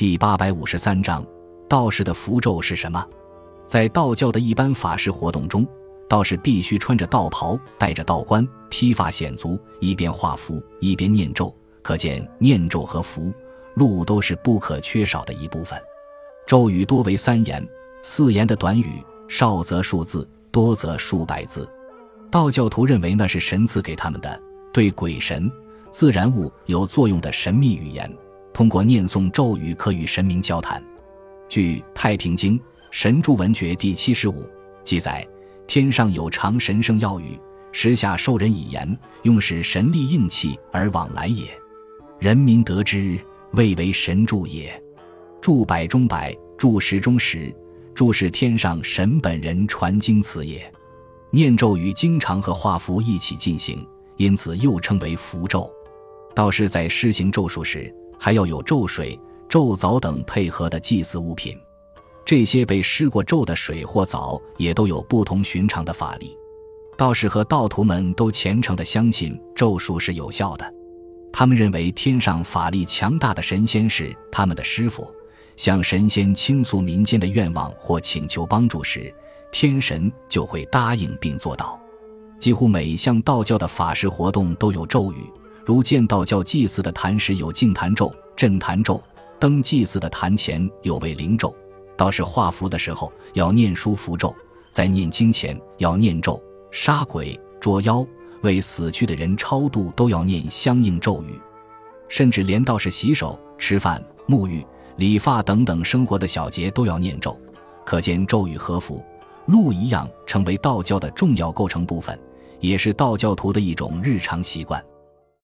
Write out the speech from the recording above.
第八百五十三章，道士的符咒是什么？在道教的一般法事活动中，道士必须穿着道袍，戴着道冠，披发显足，一边画符一边念咒。可见，念咒和符箓都是不可缺少的一部分。咒语多为三言、四言的短语，少则数字，多则数百字。道教徒认为那是神赐给他们的，对鬼神、自然物有作用的神秘语言。通过念诵咒语，可与神明交谈。据《太平经·神柱文诀》第七十五记载：“天上有长神圣要语，时下受人以言，用使神力应气而往来也。人民得之，谓为神柱也。柱百中百，柱十中十，柱是天上神本人传经词也。念咒语经常和画符一起进行，因此又称为符咒。道士在施行咒术时，还要有咒水、咒枣等配合的祭祀物品，这些被施过咒的水或枣也都有不同寻常的法力。道士和道徒们都虔诚地相信咒术是有效的，他们认为天上法力强大的神仙是他们的师傅，向神仙倾诉民间的愿望或请求帮助时，天神就会答应并做到。几乎每一项道教的法事活动都有咒语。如见道教祭祀的坛时有净坛咒、镇坛咒；登祭祀的坛前有为灵咒；道士画符的时候要念书符咒；在念经前要念咒；杀鬼捉妖、为死去的人超度都要念相应咒语。甚至连道士洗手、吃饭、沐浴、理发等等生活的小节都要念咒。可见咒语和符、箓一样，成为道教的重要构成部分，也是道教徒的一种日常习惯。